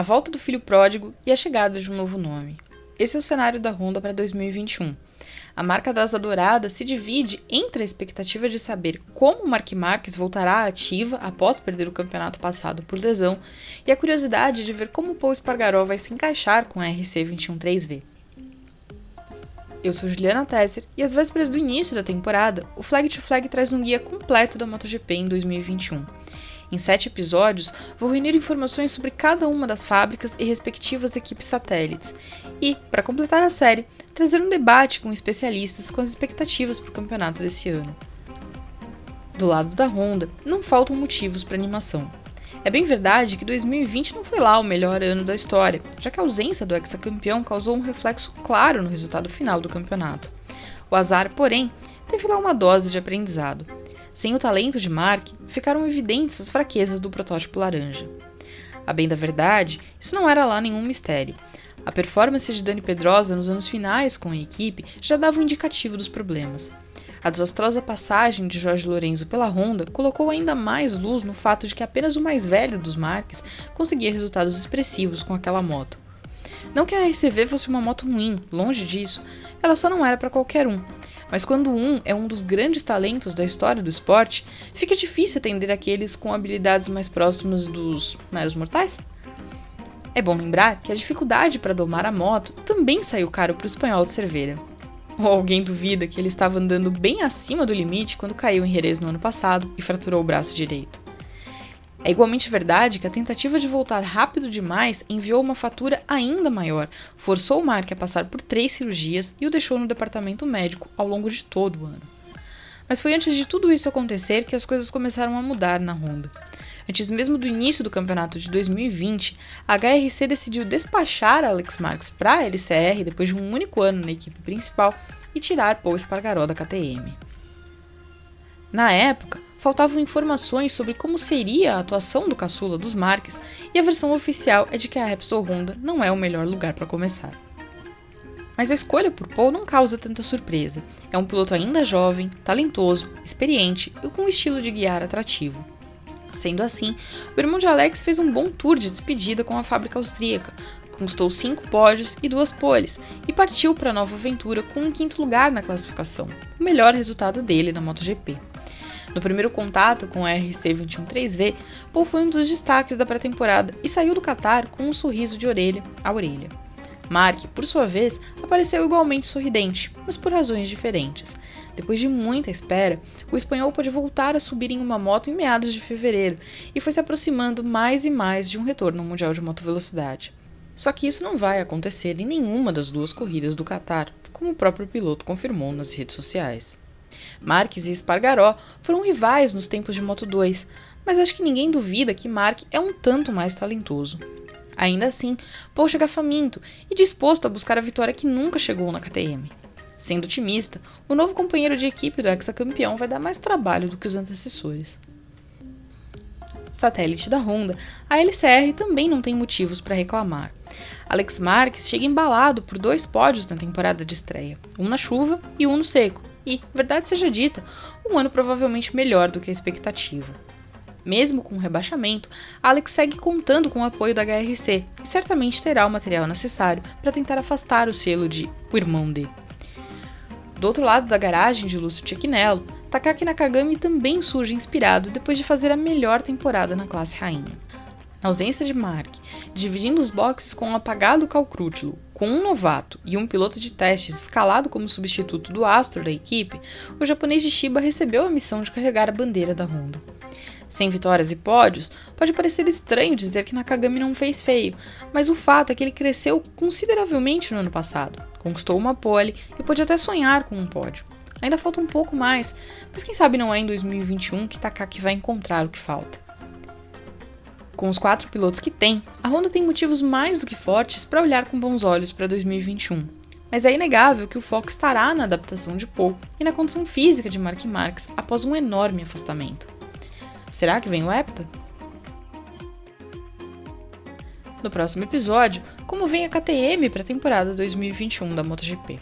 a volta do filho pródigo e a chegada de um novo nome. Esse é o cenário da Honda para 2021. A marca das Adoradas se divide entre a expectativa de saber como Mark Marques voltará ativa após perder o campeonato passado por lesão e a curiosidade de ver como Paul Espargaró vai se encaixar com a RC 213V. Eu sou Juliana Tesser e às vésperas do início da temporada, o Flag to Flag traz um guia completo da MotoGP em 2021. Em sete episódios, vou reunir informações sobre cada uma das fábricas e respectivas equipes satélites, e, para completar a série, trazer um debate com especialistas com as expectativas para o campeonato desse ano. Do lado da Honda, não faltam motivos para animação. É bem verdade que 2020 não foi lá o melhor ano da história, já que a ausência do ex-campeão causou um reflexo claro no resultado final do campeonato. O azar, porém, teve lá uma dose de aprendizado. Sem o talento de Mark, ficaram evidentes as fraquezas do protótipo laranja. A bem da verdade, isso não era lá nenhum mistério. A performance de Dani Pedrosa nos anos finais com a equipe já dava um indicativo dos problemas. A desastrosa passagem de Jorge Lorenzo pela Honda colocou ainda mais luz no fato de que apenas o mais velho dos Marques conseguia resultados expressivos com aquela moto. Não que a RCV fosse uma moto ruim, longe disso, ela só não era para qualquer um, mas quando um é um dos grandes talentos da história do esporte, fica difícil atender aqueles com habilidades mais próximas dos meros mortais. É bom lembrar que a dificuldade para domar a moto também saiu caro para o espanhol de Cerveira. Ou alguém duvida que ele estava andando bem acima do limite quando caiu em Jerez no ano passado e fraturou o braço direito. É igualmente verdade que a tentativa de voltar rápido demais enviou uma fatura ainda maior, forçou o Mark a passar por três cirurgias e o deixou no departamento médico ao longo de todo o ano. Mas foi antes de tudo isso acontecer que as coisas começaram a mudar na Honda. Antes mesmo do início do campeonato de 2020, a HRC decidiu despachar Alex Marques para a LCR depois de um único ano na equipe principal e tirar Paul Espargaró da KTM. Na época, faltavam informações sobre como seria a atuação do caçula dos Marques, e a versão oficial é de que a Repsol Honda não é o melhor lugar para começar. Mas a escolha por Paul não causa tanta surpresa. É um piloto ainda jovem, talentoso, experiente e com um estilo de guiar atrativo. Sendo assim, o irmão de Alex fez um bom tour de despedida com a fábrica austríaca, conquistou cinco pódios e duas poles e partiu para a nova aventura com um quinto lugar na classificação, o melhor resultado dele na MotoGP. No primeiro contato com a RC213V, Paul foi um dos destaques da pré-temporada e saiu do Qatar com um sorriso de orelha a orelha. Mark, por sua vez, apareceu igualmente sorridente, mas por razões diferentes. Depois de muita espera, o espanhol pôde voltar a subir em uma moto em meados de fevereiro e foi se aproximando mais e mais de um retorno ao Mundial de Moto Velocidade. Só que isso não vai acontecer em nenhuma das duas corridas do Qatar, como o próprio piloto confirmou nas redes sociais. Marques e Espargaró foram rivais nos tempos de Moto 2, mas acho que ninguém duvida que Mark é um tanto mais talentoso. Ainda assim, Paul chega faminto e disposto a buscar a vitória que nunca chegou na KTM. Sendo otimista, o novo companheiro de equipe do ex-campeão vai dar mais trabalho do que os antecessores. Satélite da Honda, a LCR também não tem motivos para reclamar. Alex Marques chega embalado por dois pódios na temporada de estreia, um na chuva e um no seco, e, verdade seja dita, um ano provavelmente melhor do que a expectativa. Mesmo com o rebaixamento, Alex segue contando com o apoio da HRC e certamente terá o material necessário para tentar afastar o selo de o irmão de. Do outro lado da garagem de Lúcio Cecchinello, Takaki Nakagami também surge inspirado depois de fazer a melhor temporada na classe rainha. Na ausência de Mark, dividindo os boxes com um apagado Calcrútilo, com um novato e um piloto de testes escalado como substituto do astro da equipe, o japonês de Shiba recebeu a missão de carregar a bandeira da Honda. Sem vitórias e pódios, pode parecer estranho dizer que Nakagami não fez feio, mas o fato é que ele cresceu consideravelmente no ano passado, conquistou uma pole e pôde até sonhar com um pódio. Ainda falta um pouco mais, mas quem sabe não é em 2021 que Takaki vai encontrar o que falta. Com os quatro pilotos que tem, a Honda tem motivos mais do que fortes para olhar com bons olhos para 2021. Mas é inegável que o foco estará na adaptação de Paul e na condição física de Mark Marques após um enorme afastamento. Será que vem o Hepta? No próximo episódio, como vem a KTM para a temporada 2021 da MotoGP.